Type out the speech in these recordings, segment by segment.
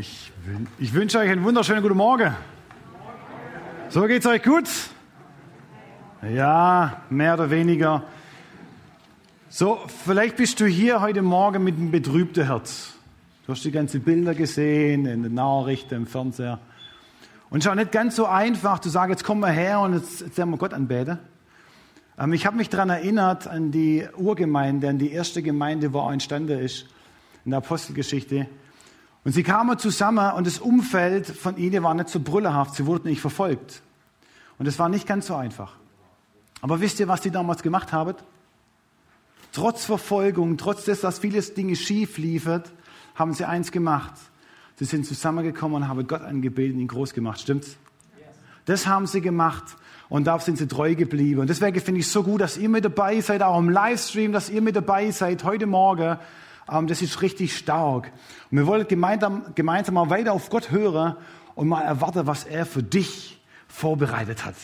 Ich, ich wünsche euch einen wunderschönen guten Morgen. So geht's euch gut? Ja, mehr oder weniger. So, vielleicht bist du hier heute Morgen mit einem betrübten Herz. Du hast die ganzen Bilder gesehen, in den Nachrichten, im Fernseher. Und es ist auch nicht ganz so einfach zu sagen, jetzt kommen wir her und jetzt, jetzt werden wir Gott anbeten. Ähm, ich habe mich daran erinnert an die Urgemeinde, an die erste Gemeinde, wo auch entstanden ist, in der Apostelgeschichte. Und sie kamen zusammen und das Umfeld von ihnen war nicht so brüllerhaft. Sie wurden nicht verfolgt. Und es war nicht ganz so einfach. Aber wisst ihr, was sie damals gemacht haben? Trotz Verfolgung, trotz des, dass vieles Dinge schief liefen, haben sie eins gemacht. Sie sind zusammengekommen und haben Gott angebetet und ihn groß gemacht. Stimmt's? Das haben sie gemacht und darauf sind sie treu geblieben. Und deswegen finde ich es so gut, dass ihr mit dabei seid, auch im Livestream, dass ihr mit dabei seid heute Morgen das ist richtig stark. Und wir wollen gemeinsam, gemeinsam mal weiter auf Gott hören und mal erwarten, was er für dich vorbereitet hat.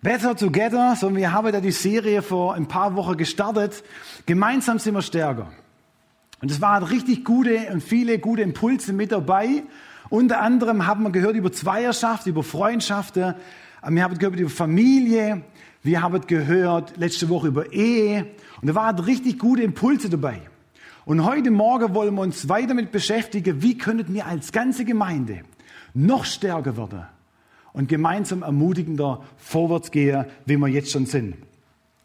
Better Together, so wir haben da die Serie vor ein paar Wochen gestartet. Gemeinsam sind wir stärker. Und es waren richtig gute und viele gute Impulse mit dabei. Unter anderem haben wir gehört über Zweierschaft, über Freundschaften. Wir haben gehört über Familie. Wir haben gehört letzte Woche über Ehe. Und da waren richtig gute Impulse dabei. Und heute Morgen wollen wir uns weiter damit beschäftigen, wie könnten wir als ganze Gemeinde noch stärker werden und gemeinsam ermutigender vorwärts gehen, wie wir jetzt schon sind.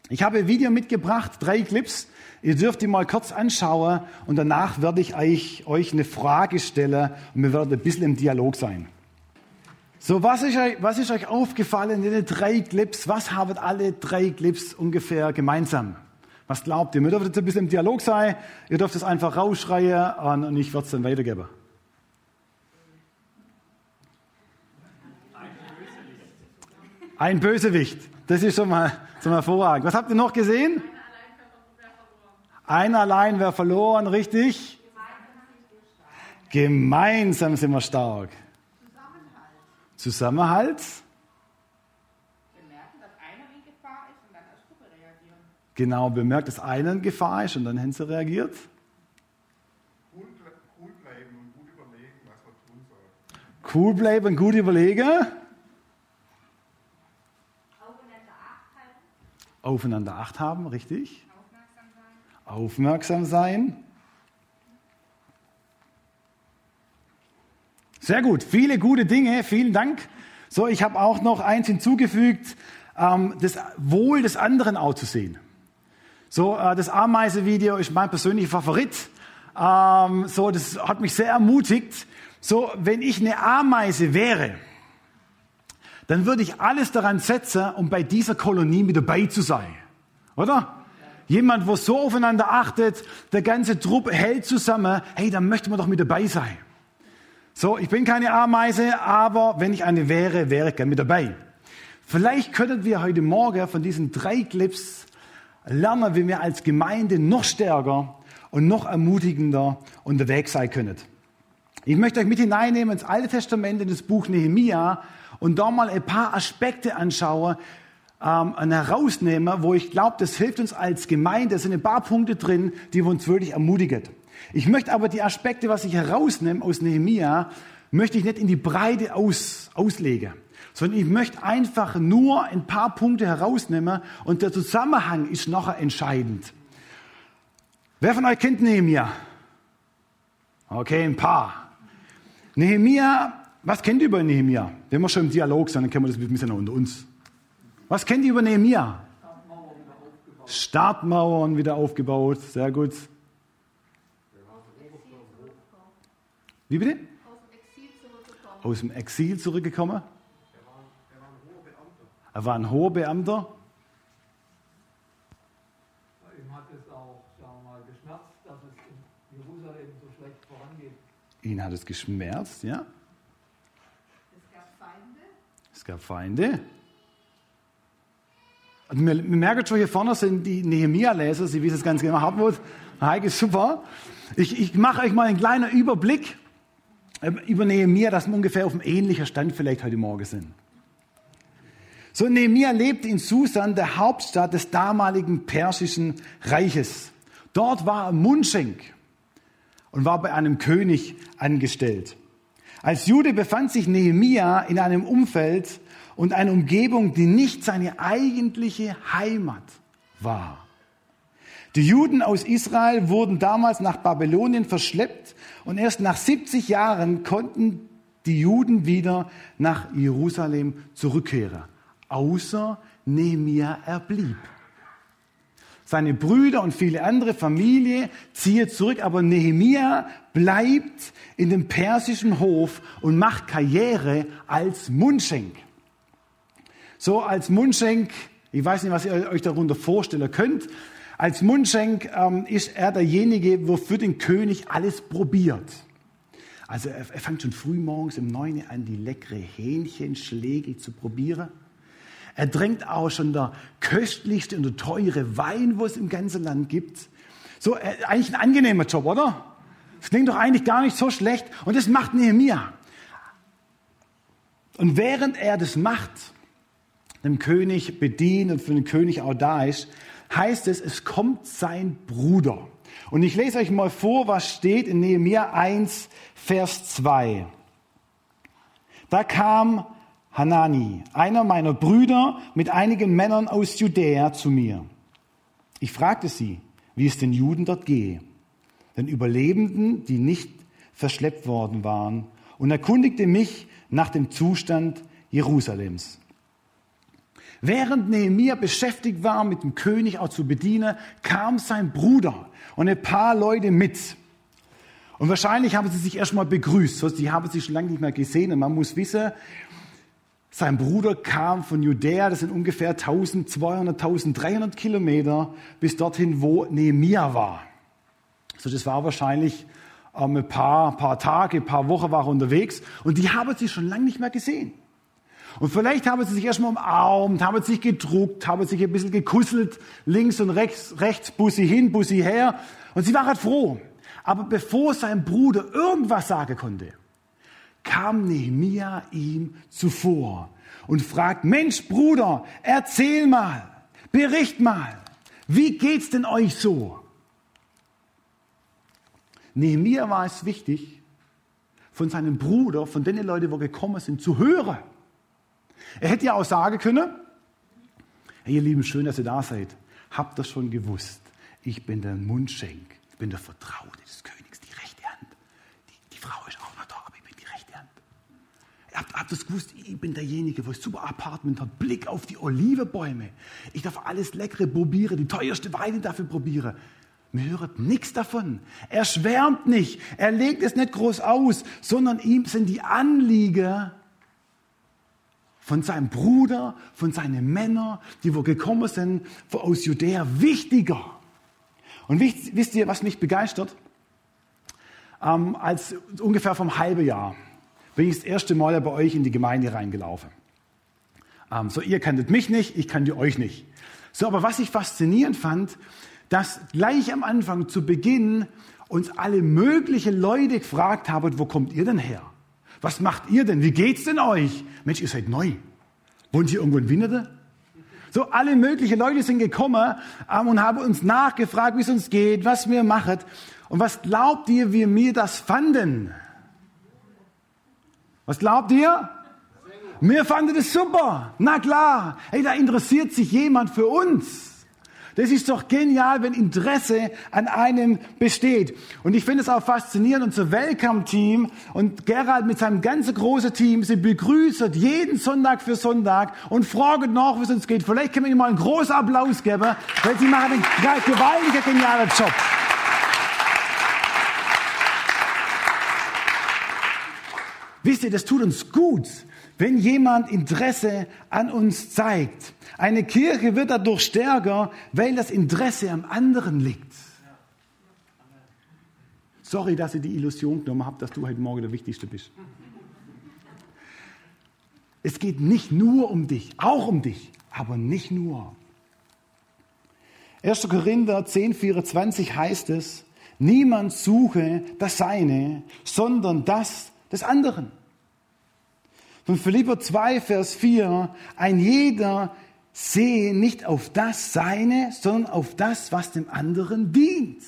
Ich habe ein Video mitgebracht, drei Clips. Ihr dürft die mal kurz anschauen und danach werde ich euch, eine Frage stellen und wir werden ein bisschen im Dialog sein. So, was ist, was ist euch aufgefallen in den drei Clips? Was haben alle drei Clips ungefähr gemeinsam? Was glaubt ihr? Wir dürfen jetzt ein bisschen im Dialog sein. Ihr dürft es einfach rausschreien und ich werde es dann weitergeben. Ein Bösewicht. Das ist schon mal zum Hervorragend. Was habt ihr noch gesehen? Ein allein wäre verloren, richtig? Gemeinsam sind wir stark. Zusammenhalt. Genau bemerkt, dass einer in Gefahr ist und dann haben sie reagiert. Cool, cool bleiben und gut überlegen, was man tun soll. Cool bleiben und gut überlegen. Aufeinander Acht halten. Aufeinander Acht haben, richtig. Aufmerksam sein. Aufmerksam sein. Sehr gut, viele gute Dinge, vielen Dank. So, ich habe auch noch eins hinzugefügt, ähm, das Wohl des anderen auch zu sehen. So, äh, das Ameise-Video ist mein persönlicher Favorit. Ähm, so, das hat mich sehr ermutigt. So, wenn ich eine Ameise wäre, dann würde ich alles daran setzen, um bei dieser Kolonie mit dabei zu sein. Oder? Jemand, wo so aufeinander achtet, der ganze Trupp hält zusammen, hey, dann möchte man doch mit dabei sein. So, ich bin keine Ameise, aber wenn ich eine wäre, wäre ich gerne mit dabei. Vielleicht könnten wir heute Morgen von diesen drei Clips lernen, wie wir als Gemeinde noch stärker und noch ermutigender unterwegs sein können. Ich möchte euch mit hineinnehmen ins Alte Testament, in das Buch Nehemia und da mal ein paar Aspekte anschauen ähm, herausnehmen, wo ich glaube, das hilft uns als Gemeinde. Es sind ein paar Punkte drin, die uns wirklich ermutigen. Ich möchte aber die Aspekte, was ich herausnehme aus Nehemia, möchte ich nicht in die Breite aus, auslegen sondern ich möchte einfach nur ein paar Punkte herausnehmen und der Zusammenhang ist nachher entscheidend. Wer von euch kennt Nehemia? Okay, ein paar. Nehemia, was kennt ihr über Nehemia? Wenn wir schon im Dialog sind, dann kennen wir das ein bisschen unter uns. Was kennt ihr über Nehemia? Startmauern wieder aufgebaut, sehr gut. Wie bitte? Aus dem Exil zurückgekommen. Er war ein hoher Beamter. Ihm hat es auch sagen wir mal, geschmerzt, dass es in Jerusalem so schlecht vorangeht. Ihn hat es geschmerzt, ja. Es gab Feinde. Es gab Feinde. Also wir, wir merken schon, hier vorne sind die Nehemia-Leser, Sie wissen es ganz genau. Hartmut, Heike, super. Ich, ich mache euch mal einen kleinen Überblick ähm, über Nehemia, dass wir ungefähr auf einem ähnlichen Stand vielleicht heute Morgen sind. So, Nehemiah lebte in Susan, der Hauptstadt des damaligen persischen Reiches. Dort war er Mundschenk. und war bei einem König angestellt. Als Jude befand sich Nehemia in einem Umfeld und einer Umgebung, die nicht seine eigentliche Heimat war. Die Juden aus Israel wurden damals nach Babylonien verschleppt und erst nach 70 Jahren konnten die Juden wieder nach Jerusalem zurückkehren. Außer Nehemia erblieb. Seine Brüder und viele andere Familie ziehen zurück, aber Nehemia bleibt in dem persischen Hof und macht Karriere als Mundschenk. So als Mundschenk, ich weiß nicht, was ihr euch darunter vorstellen könnt, als Mundschenk ähm, ist er derjenige, wofür den König alles probiert. Also er, er fängt schon früh morgens um neun an, die leckere Hähnchenschläge zu probieren. Er drängt auch schon der köstlichste und der teure Wein, wo es im ganzen Land gibt. So, äh, eigentlich ein angenehmer Job, oder? Das klingt doch eigentlich gar nicht so schlecht. Und das macht Nehemiah. Und während er das macht, dem König bedient und für den König auch da ist, heißt es, es kommt sein Bruder. Und ich lese euch mal vor, was steht in Nehemiah 1, Vers 2. Da kam Hanani, einer meiner Brüder, mit einigen Männern aus Judäa zu mir. Ich fragte sie, wie es den Juden dort gehe, den Überlebenden, die nicht verschleppt worden waren, und erkundigte mich nach dem Zustand Jerusalems. Während Nehemiah beschäftigt war, mit dem König auch zu bedienen, kam sein Bruder und ein paar Leute mit. Und wahrscheinlich haben sie sich erstmal begrüßt. Die haben sich schon lange nicht mehr gesehen. Und man muss wissen, sein Bruder kam von Judäa, das sind ungefähr 1200, 1300 Kilometer, bis dorthin, wo Nehemia war. So, das war wahrscheinlich ähm, ein paar, paar Tage, ein paar Wochen war er unterwegs und die haben sie schon lange nicht mehr gesehen. Und vielleicht haben sie sich erstmal umarmt, haben sich gedruckt, haben sich ein bisschen gekusselt, links und rechts, rechts, Bussi hin, Bussi her. Und sie waren halt froh. Aber bevor sein Bruder irgendwas sagen konnte, kam Nehemia ihm zuvor und fragt, Mensch, Bruder, erzähl mal, bericht mal, wie geht's denn euch so? Nehemia war es wichtig, von seinem Bruder, von den Leuten, die gekommen sind, zu hören. Er hätte ja auch sagen können, hey, ihr Lieben, schön, dass ihr da seid. Habt ihr schon gewusst, ich bin der Mundschenk, ich bin der Vertraute des Königs, die rechte Hand. Die, die Frau ist auch habt, habt das gewusst? Ich bin derjenige, wo ein super Apartment hat, Blick auf die Olivebäume. Ich darf alles Leckere probieren, die teuerste Weine dafür probieren. Mir hört nichts davon. Er schwärmt nicht. Er legt es nicht groß aus, sondern ihm sind die Anliegen von seinem Bruder, von seinen Männern, die wo gekommen sind aus Judäa, wichtiger. Und wisst ihr, was mich begeistert? Ähm, als ungefähr vom halben Jahr bin ich das erste Mal bei euch in die Gemeinde reingelaufen. Ähm, so, ihr kanntet mich nicht, ich kannte euch nicht. So, aber was ich faszinierend fand, dass gleich am Anfang, zu Beginn, uns alle möglichen Leute gefragt haben, wo kommt ihr denn her? Was macht ihr denn? Wie geht's denn euch? Mensch, ihr seid neu. Wohnt ihr irgendwo in Winnede? So, alle möglichen Leute sind gekommen ähm, und haben uns nachgefragt, wie es uns geht, was wir machen. Und was glaubt ihr, wie wir das fanden? Was glaubt ihr? Mir fanden das super. Na klar. Hey, da interessiert sich jemand für uns. Das ist doch genial, wenn Interesse an einem besteht. Und ich finde es auch faszinierend, unser Welcome-Team und Gerald mit seinem ganzen großen Team, sie begrüßen jeden Sonntag für Sonntag und fragen nach, wie es uns geht. Vielleicht können wir ihnen mal einen großen Applaus geben, weil sie machen einen gewaltigen, genialen Job. Wisst ihr, das tut uns gut, wenn jemand Interesse an uns zeigt. Eine Kirche wird dadurch stärker, weil das Interesse am anderen liegt. Sorry, dass ich die Illusion genommen habe, dass du heute Morgen der Wichtigste bist. Es geht nicht nur um dich, auch um dich, aber nicht nur. 1. Korinther 10, 24 heißt es, niemand suche das Seine, sondern das des anderen. Von Philipper 2, Vers 4, ein jeder sehe nicht auf das Seine, sondern auf das, was dem anderen dient.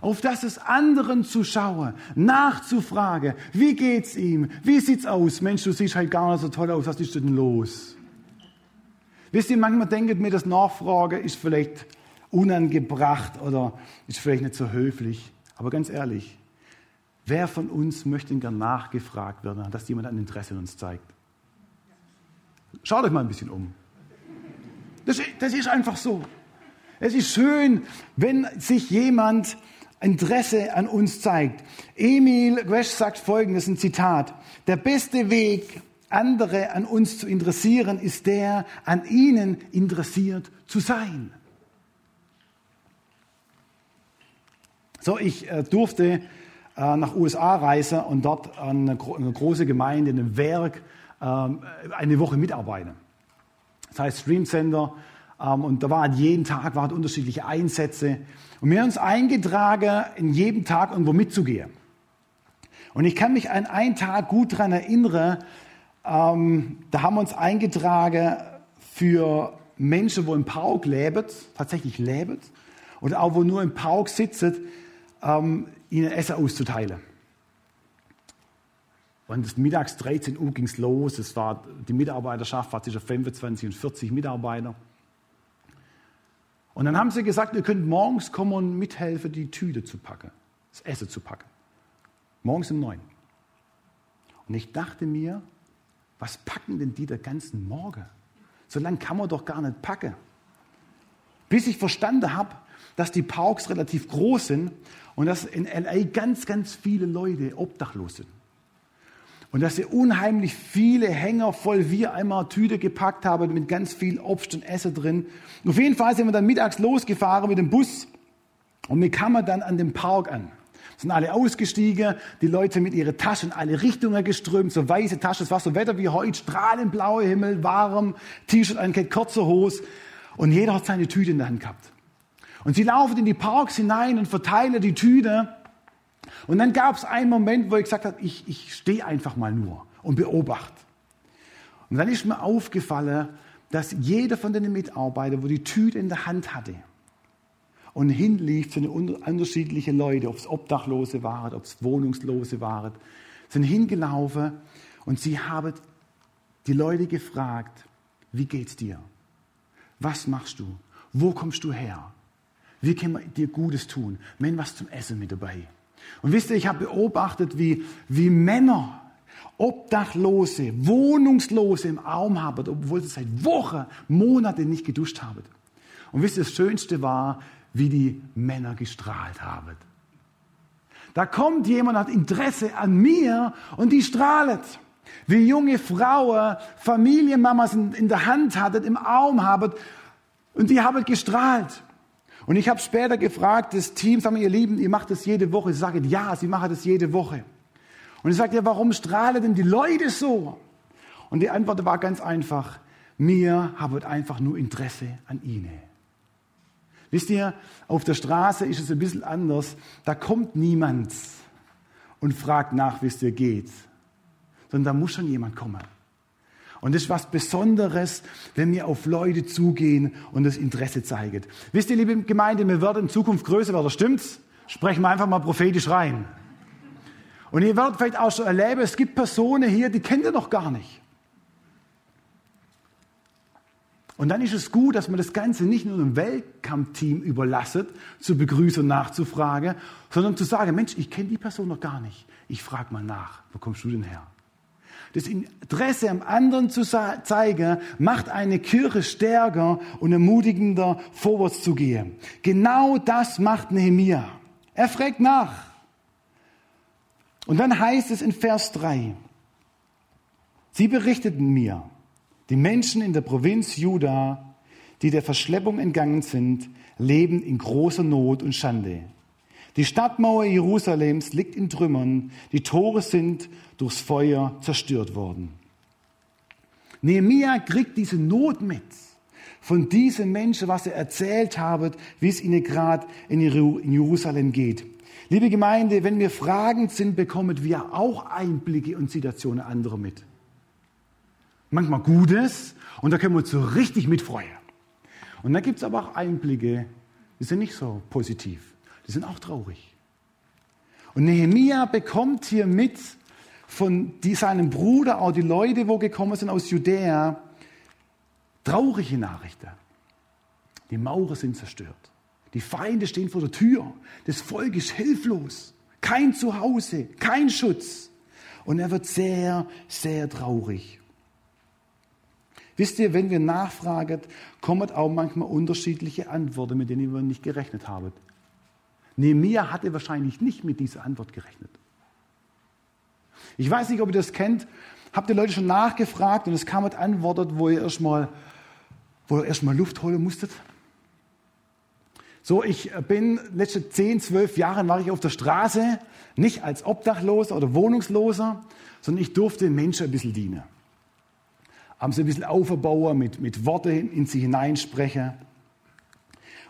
auf das des anderen zu schauen, nachzufragen, wie geht's ihm, wie sieht's aus? Mensch, du siehst halt gar nicht so toll aus, was ist denn los? Wisst ihr, manchmal denkt mir, das Nachfragen ist vielleicht unangebracht oder ist vielleicht nicht so höflich. Aber ganz ehrlich, wer von uns möchte gern nachgefragt werden, dass jemand ein Interesse in uns zeigt? Schaut euch mal ein bisschen um. Das, das ist einfach so. Es ist schön, wenn sich jemand Interesse an uns zeigt. Emil Gwesch sagt folgendes, ein Zitat. Der beste Weg, andere an uns zu interessieren, ist der, an ihnen interessiert zu sein. So, ich äh, durfte nach USA reisen und dort an eine, große Gemeinde, in einem Werk, ähm, eine Woche mitarbeiten. Das heißt Stream Center. Ähm, und da waren jeden Tag waren unterschiedliche Einsätze. Und wir haben uns eingetragen, in jedem Tag irgendwo mitzugehen. Und ich kann mich an einen Tag gut daran erinnern, ähm, da haben wir uns eingetragen für Menschen, wo im Park leben, tatsächlich leben, und auch wo nur im Park sitzen, ähm, ihnen Essen auszuteilen. Und mittags 13 Uhr ging es los. Es war, die Mitarbeiterschaft war zwischen 25 und 40 Mitarbeiter. Und dann haben sie gesagt, ihr könnt morgens kommen und mithelfen, die Tüte zu packen, das Essen zu packen. Morgens um neun. Und ich dachte mir, was packen denn die den ganzen Morgen? So lange kann man doch gar nicht packen. Bis ich verstanden habe, dass die Parks relativ groß sind und dass in LA ganz, ganz viele Leute obdachlos sind. Und dass sie unheimlich viele Hänger voll wie einmal Tüte gepackt haben mit ganz viel Obst und Essen drin. Auf jeden Fall sind wir dann mittags losgefahren mit dem Bus und wir kamen dann an dem Park an. Sind alle ausgestiegen, die Leute mit ihren Taschen in alle Richtungen geströmt, so weiße Taschen, es war so Wetter wie heute, strahlend blauer Himmel, warm, T-Shirt, ein kurze Hose und jeder hat seine Tüte in der Hand gehabt. Und sie laufen in die Parks hinein und verteilen die Tüte und dann gab es einen Moment, wo ich gesagt habe, ich, ich stehe einfach mal nur und beobachte. Und dann ist mir aufgefallen, dass jeder von den Mitarbeitern, wo die Tüte in der Hand hatte und hinlief zu den unterschiedlichen Leuten, ob es Obdachlose waren, ob es Wohnungslose waren, sind hingelaufen und sie haben die Leute gefragt, wie geht's dir? Was machst du? Wo kommst du her? Wie können wir dir Gutes tun? Mensch, was zum Essen mit dabei. Und wisst ihr, ich habe beobachtet, wie, wie Männer, Obdachlose, Wohnungslose im Arm haben, obwohl sie seit Wochen, Monaten nicht geduscht haben. Und wisst ihr, das Schönste war, wie die Männer gestrahlt haben. Da kommt jemand, hat Interesse an mir und die strahlt. Wie junge Frauen Familienmamas in der Hand hatten, im Arm haben und die haben gestrahlt. Und ich habe später gefragt, das Team, sagen wir, ihr Lieben, ihr macht das jede Woche. Sie sagen, ja, sie machen das jede Woche. Und ich sagte, ja, warum strahlen denn die Leute so? Und die Antwort war ganz einfach, mir haben einfach nur Interesse an ihnen. Wisst ihr, auf der Straße ist es ein bisschen anders. Da kommt niemand und fragt nach, wie es dir geht, sondern da muss schon jemand kommen. Und das ist was Besonderes, wenn wir auf Leute zugehen und das Interesse zeigen. Wisst ihr, liebe Gemeinde, wir werden in Zukunft größer werden, stimmt's? Sprechen wir einfach mal prophetisch rein. Und ihr werdet vielleicht auch schon erleben, es gibt Personen hier, die kennt ihr noch gar nicht. Und dann ist es gut, dass man das Ganze nicht nur einem Weltkampfteam überlasset, zu begrüßen und nachzufragen, sondern zu sagen, Mensch, ich kenne die Person noch gar nicht. Ich frage mal nach, wo kommst du denn her? Das Interesse am anderen zu zeigen, macht eine Kirche stärker und ermutigender, vorwärts zu gehen. Genau das macht Nehemiah. Er fragt nach. Und dann heißt es in Vers 3, sie berichteten mir, die Menschen in der Provinz Juda, die der Verschleppung entgangen sind, leben in großer Not und Schande. Die Stadtmauer Jerusalems liegt in Trümmern, die Tore sind durchs Feuer zerstört worden. Nehemiah kriegt diese Not mit von diesen Menschen, was er erzählt hat, wie es ihnen gerade in Jerusalem geht. Liebe Gemeinde, wenn wir fragend sind, bekommen wir auch Einblicke und Situationen anderer mit. Manchmal Gutes und da können wir uns so richtig mitfreuen. Und dann gibt es aber auch Einblicke, die sind nicht so positiv. Die sind auch traurig. Und Nehemia bekommt hier mit von die, seinem Bruder, auch die Leute, wo gekommen sind aus Judäa, traurige Nachrichten. Die Mauern sind zerstört. Die Feinde stehen vor der Tür. Das Volk ist hilflos. Kein Zuhause, kein Schutz. Und er wird sehr, sehr traurig. Wisst ihr, wenn wir nachfragen, kommen auch manchmal unterschiedliche Antworten, mit denen wir nicht gerechnet haben. Nehemiah hatte wahrscheinlich nicht mit dieser Antwort gerechnet. Ich weiß nicht, ob ihr das kennt. Habt ihr Leute schon nachgefragt und es kam mit Antworten, wo ihr erstmal, wo ihr erstmal Luft holen musstet? So, ich bin letzte 10, 12 Jahre war ich auf der Straße, nicht als Obdachloser oder Wohnungsloser, sondern ich durfte Menschen ein bisschen dienen. Haben sie ein bisschen aufbauen, mit, mit Worte in sie hineinsprechen.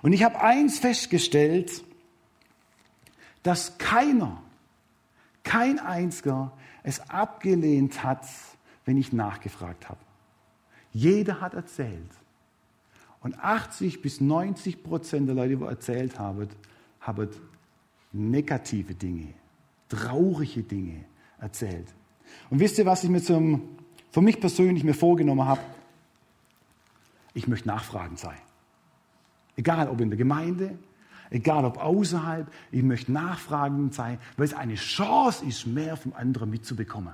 Und ich habe eins festgestellt, dass keiner, kein einziger es abgelehnt hat, wenn ich nachgefragt habe. Jeder hat erzählt. Und 80 bis 90 Prozent der Leute, die erzählt haben, haben negative Dinge, traurige Dinge erzählt. Und wisst ihr, was ich mir zum, für mich persönlich mir vorgenommen habe? Ich möchte nachfragend sein. Egal ob in der Gemeinde, egal ob außerhalb, ich möchte nachfragend sein, weil es eine Chance ist, mehr vom anderen mitzubekommen.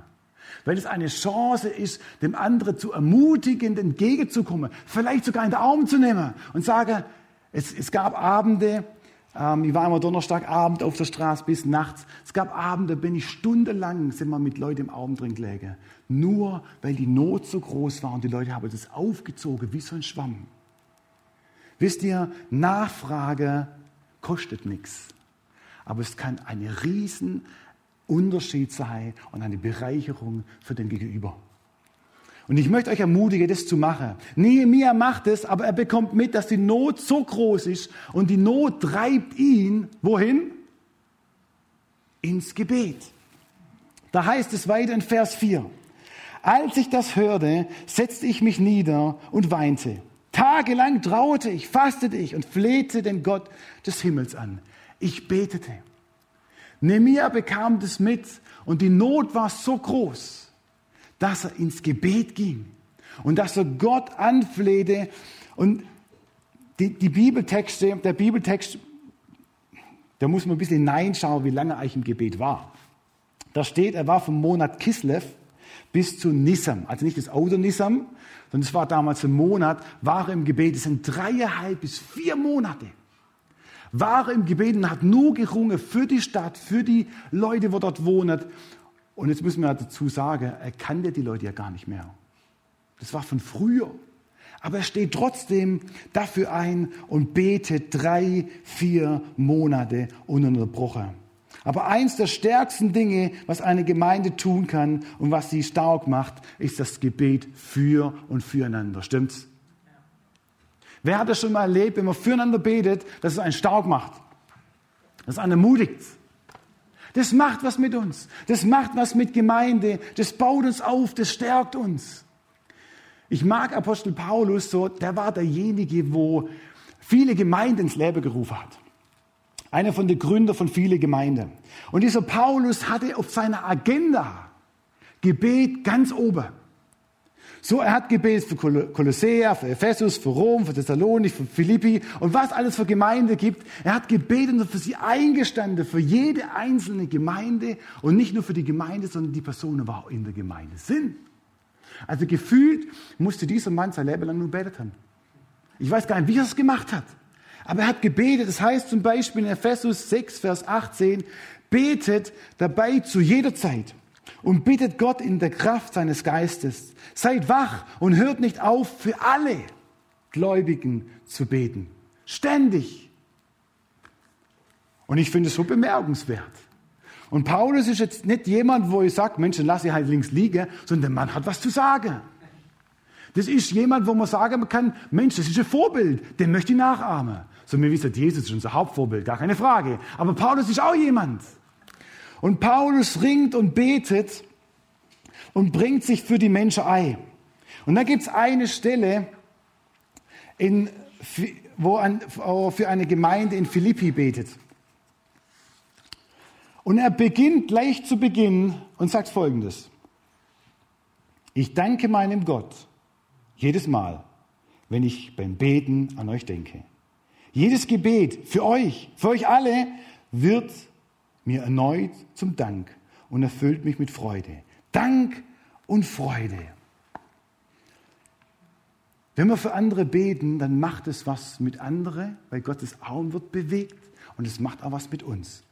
Weil es eine Chance ist, dem anderen zu ermutigen, entgegenzukommen, vielleicht sogar in den Arm zu nehmen und sagen, es, es gab Abende, ähm, ich war immer Donnerstagabend auf der Straße bis nachts, es gab Abende, bin ich stundenlang, sind wir mit Leuten im Arm drin gelegen. Nur weil die Not so groß war und die Leute haben das aufgezogen wie so ein Schwamm. Wisst ihr, Nachfrage kostet nichts. Aber es kann eine riesen Unterschied sei und eine Bereicherung für den Gegenüber. Und ich möchte euch ermutigen, das zu machen. Nehemiah macht es, aber er bekommt mit, dass die Not so groß ist und die Not treibt ihn, wohin? Ins Gebet. Da heißt es weiter in Vers 4. Als ich das hörte, setzte ich mich nieder und weinte. Tagelang trauerte ich, fastete ich und flehte den Gott des Himmels an. Ich betete. Nehemiah bekam das mit und die Not war so groß, dass er ins Gebet ging und dass er Gott anflehte. Und die, die Bibeltexte, der Bibeltext, da muss man ein bisschen hineinschauen, wie lange er eigentlich im Gebet war. Da steht, er war vom Monat Kislev bis zu Nissam, also nicht das Auto Nissam, sondern es war damals ein Monat, war er im Gebet. Es sind dreieinhalb bis vier Monate war im Gebet und hat nur gerungen für die Stadt, für die Leute, die dort wohnen. Und jetzt müssen wir dazu sagen, er kannte die Leute ja gar nicht mehr. Das war von früher. Aber er steht trotzdem dafür ein und betet drei, vier Monate ununterbrochen. Aber eins der stärksten Dinge, was eine Gemeinde tun kann und was sie stark macht, ist das Gebet für und füreinander. Stimmt's? Wer hat das schon mal erlebt, wenn man füreinander betet, dass es einen stark macht? Dass es einen ermutigt. Das macht was mit uns. Das macht was mit Gemeinde. Das baut uns auf. Das stärkt uns. Ich mag Apostel Paulus so. Der war derjenige, wo viele Gemeinden ins Leben gerufen hat. Einer von den Gründern von vielen Gemeinden. Und dieser Paulus hatte auf seiner Agenda Gebet ganz oben. So, er hat gebetet für Kolossea, für Ephesus, für Rom, für Thessalonik, für Philippi und was alles für Gemeinde gibt. Er hat gebetet und für sie eingestanden, für jede einzelne Gemeinde und nicht nur für die Gemeinde, sondern die Personen, die auch in der Gemeinde sind. Also gefühlt musste dieser Mann sein Leben lang nur betet haben. Ich weiß gar nicht, wie er es gemacht hat. Aber er hat gebetet. Das heißt zum Beispiel in Ephesus 6, Vers 18, betet dabei zu jeder Zeit und bittet Gott in der Kraft seines Geistes. Seid wach und hört nicht auf, für alle Gläubigen zu beten. Ständig. Und ich finde es so bemerkenswert. Und Paulus ist jetzt nicht jemand, wo ich sage, Mensch, dann lass ich halt links liegen, sondern der Mann hat was zu sagen. Das ist jemand, wo man sagen kann, Mensch, das ist ein Vorbild, den möchte ich nachahmen. So wie gesagt, Jesus ist unser Hauptvorbild, gar keine Frage. Aber Paulus ist auch jemand. Und Paulus ringt und betet und bringt sich für die Menschen ein. Und da gibt es eine Stelle, in, wo an, für eine Gemeinde in Philippi betet. Und er beginnt gleich zu Beginn und sagt Folgendes. Ich danke meinem Gott jedes Mal, wenn ich beim Beten an euch denke. Jedes Gebet für euch, für euch alle, wird mir erneut zum Dank und erfüllt mich mit Freude. Dank und Freude. Wenn wir für andere beten, dann macht es was mit anderen, weil Gottes Arm wird bewegt und es macht auch was mit uns.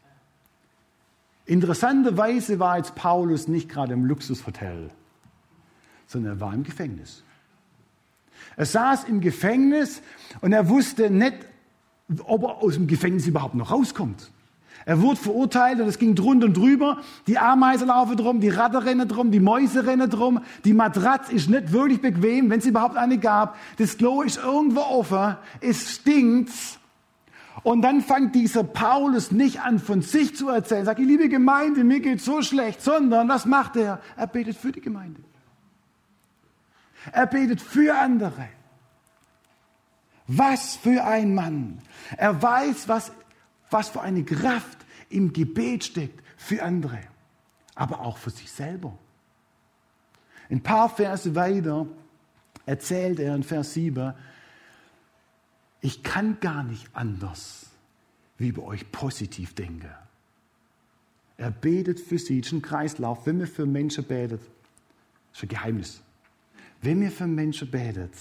Interessanterweise war jetzt Paulus nicht gerade im Luxushotel, sondern er war im Gefängnis. Er saß im Gefängnis und er wusste nicht, ob er aus dem Gefängnis überhaupt noch rauskommt. Er wurde verurteilt und es ging drunter und drüber. Die Ameisen laufen drum, die Ratten rennen drum, die Mäuse rennen drum. Die Matratze ist nicht wirklich bequem, wenn es überhaupt eine gab. Das Klo ist irgendwo offen. Es stinkt. Und dann fängt dieser Paulus nicht an, von sich zu erzählen. Sagt, liebe Gemeinde, mir geht so schlecht, sondern was macht er? Er betet für die Gemeinde. Er betet für andere. Was für ein Mann. Er weiß, was, was für eine Kraft im Gebet steckt für andere, aber auch für sich selber. Ein paar Verse weiter erzählt er in Vers 7, ich kann gar nicht anders, wie über euch positiv denke. Er betet für sie, das ist ein Kreislauf. Wenn wir für Menschen betet, ist ein Geheimnis. Wenn wir für Menschen betet,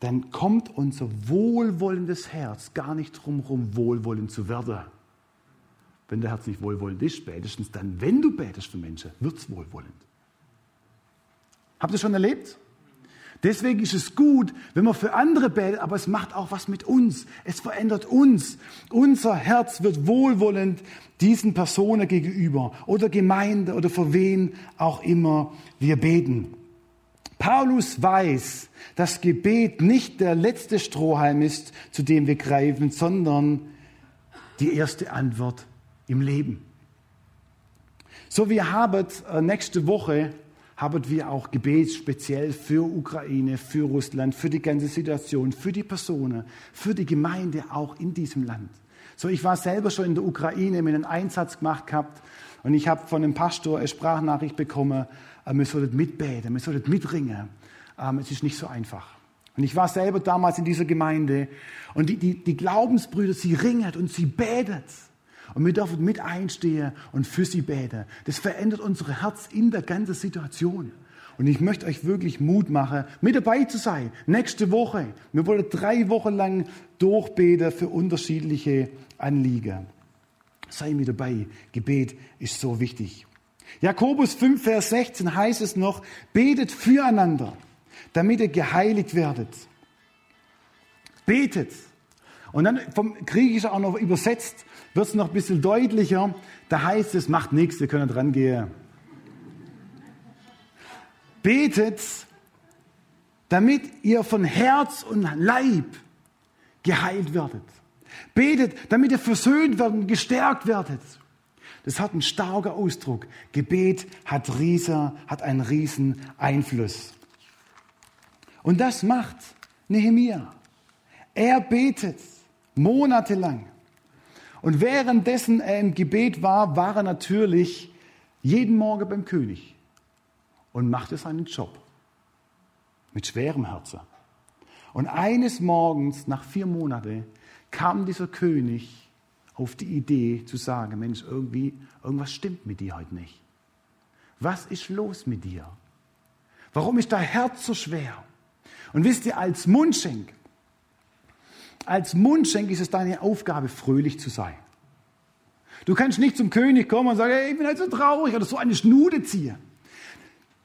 dann kommt unser wohlwollendes Herz gar nicht drum herum, wohlwollend zu werden. Wenn der Herz nicht wohlwollend ist, spätestens dann, wenn du betest für Menschen, wird es wohlwollend. Habt ihr schon erlebt? Deswegen ist es gut, wenn man für andere betet, aber es macht auch was mit uns. Es verändert uns. Unser Herz wird wohlwollend diesen Personen gegenüber oder Gemeinde oder für wen auch immer wir beten. Paulus weiß, dass Gebet nicht der letzte Strohhalm ist, zu dem wir greifen, sondern die erste Antwort im Leben. So wie Habert äh, nächste Woche haben wir auch Gebet speziell für Ukraine, für Russland, für die ganze Situation, für die Personen, für die Gemeinde auch in diesem Land. So, ich war selber schon in der Ukraine, mir einen Einsatz gemacht gehabt und ich habe von einem Pastor eine Sprachnachricht bekommen, wir sollten mitbeten, wir sollten mitringen. Ähm, es ist nicht so einfach. Und ich war selber damals in dieser Gemeinde und die, die, die Glaubensbrüder, sie ringen und sie beten. Und wir dürfen mit einstehen und für sie beten. Das verändert unser Herz in der ganzen Situation. Und ich möchte euch wirklich Mut machen, mit dabei zu sein. Nächste Woche. Wir wollen drei Wochen lang durchbeten für unterschiedliche Anliegen. Sei mit dabei. Gebet ist so wichtig. Jakobus 5, Vers 16 heißt es noch, betet füreinander, damit ihr geheiligt werdet. Betet. Und dann vom Griechischen auch noch übersetzt, wird es noch ein bisschen deutlicher. Da heißt es, macht nichts, ihr könnt dran gehen. Betet, damit ihr von Herz und Leib geheilt werdet. Betet, damit ihr versöhnt werdet, gestärkt werdet. Das hat einen starken Ausdruck. Gebet hat, riesen, hat einen riesen Einfluss. Und das macht Nehemia. Er betet monatelang. Und währenddessen er im Gebet war, war er natürlich jeden Morgen beim König und machte seinen Job mit schwerem Herzen. Und eines Morgens, nach vier Monaten, kam dieser König auf die Idee zu sagen, Mensch, irgendwie, irgendwas stimmt mit dir heute nicht. Was ist los mit dir? Warum ist dein Herz so schwer? Und wisst ihr, als Mundschenk, als Mundschenk ist es deine Aufgabe, fröhlich zu sein. Du kannst nicht zum König kommen und sagen, hey, ich bin halt so traurig oder so eine Schnude ziehen.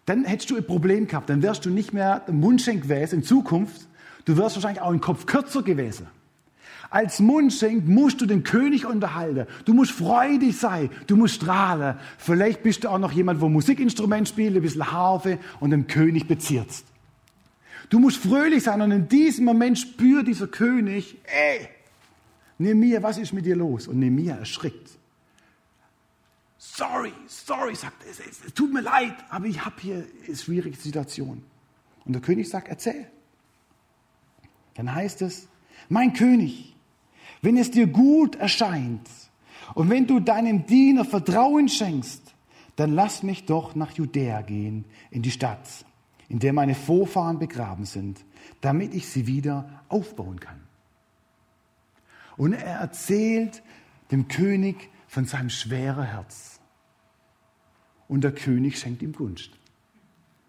Dann hättest du ein Problem gehabt. Dann wärst du nicht mehr Mundschenk gewesen in Zukunft. Du wärst wahrscheinlich auch im Kopf kürzer gewesen. Als Mundschenk musst du den König unterhalten. Du musst freudig sein. Du musst strahlen. Vielleicht bist du auch noch jemand, wo Musikinstrument spielt, ein bisschen Harfe und den König bezirzt. Du musst fröhlich sein und in diesem Moment spürt dieser König, ey, Nehemiah, was ist mit dir los? Und Nehemiah erschrickt. Sorry, sorry, sagt er, es, es, es tut mir leid, aber ich habe hier eine schwierige Situation. Und der König sagt, erzähl. Dann heißt es, mein König, wenn es dir gut erscheint Und wenn du deinem Diener Vertrauen schenkst, dann lass mich doch nach Judäa gehen, in die Stadt, in der meine Vorfahren begraben sind, damit ich sie wieder aufbauen kann. Und er erzählt dem König von seinem schweren Herz. Und der König schenkt ihm Gunst.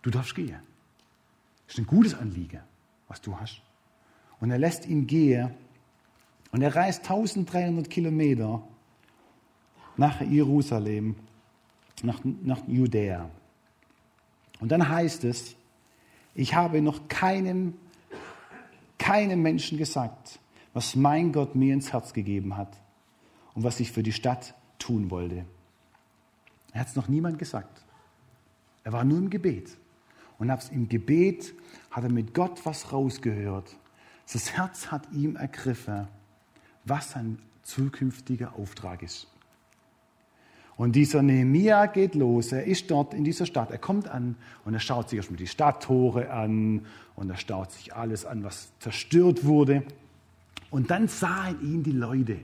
Du darfst gehen. Das ist ein gutes Anliegen, was du hast. Und er lässt ihn gehen. Und er reist 1300 Kilometer nach Jerusalem, nach, nach Judäa. Und dann heißt es, ich habe noch keinem, keinem Menschen gesagt, was mein Gott mir ins Herz gegeben hat und was ich für die Stadt tun wollte. Er hat es noch niemand gesagt. Er war nur im Gebet. Und im Gebet hat er mit Gott was rausgehört. Das Herz hat ihm ergriffen, was sein zukünftiger Auftrag ist. Und dieser Nehemia geht los. Er ist dort in dieser Stadt. Er kommt an und er schaut sich erstmal die Stadttore an und er schaut sich alles an, was zerstört wurde. Und dann sahen ihn die Leute.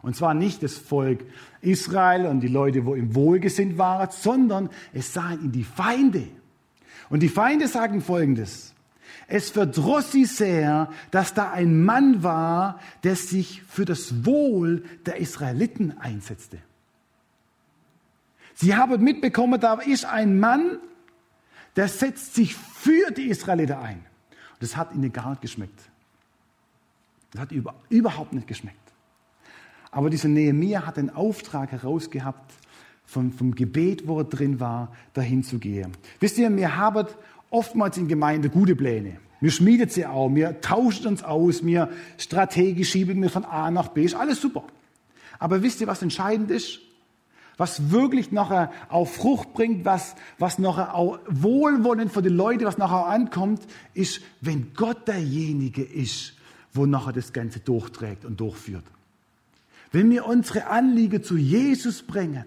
Und zwar nicht das Volk Israel und die Leute, wo ihm wohlgesinnt waren, sondern es sahen ihn die Feinde. Und die Feinde sagen Folgendes. Es verdross sie sehr, dass da ein Mann war, der sich für das Wohl der Israeliten einsetzte. Sie haben mitbekommen, da ist ein Mann, der setzt sich für die Israeliten ein. Und das hat ihnen gar nicht geschmeckt. Das hat über, überhaupt nicht geschmeckt. Aber dieser Nehemiah hat den Auftrag herausgehabt, vom, vom Gebet, wo er drin war, dahin zu gehen. Wisst ihr, wir haben oftmals in Gemeinde gute Pläne. Wir schmieden sie auch, wir tauschen uns aus, wir strategisch schieben wir von A nach B, ist alles super. Aber wisst ihr, was entscheidend ist? Was wirklich nachher auch Frucht bringt, was, was nachher auch Wohlwollen für die Leute, was nachher ankommt, ist, wenn Gott derjenige ist, wo nachher das Ganze durchträgt und durchführt. Wenn wir unsere Anliegen zu Jesus bringen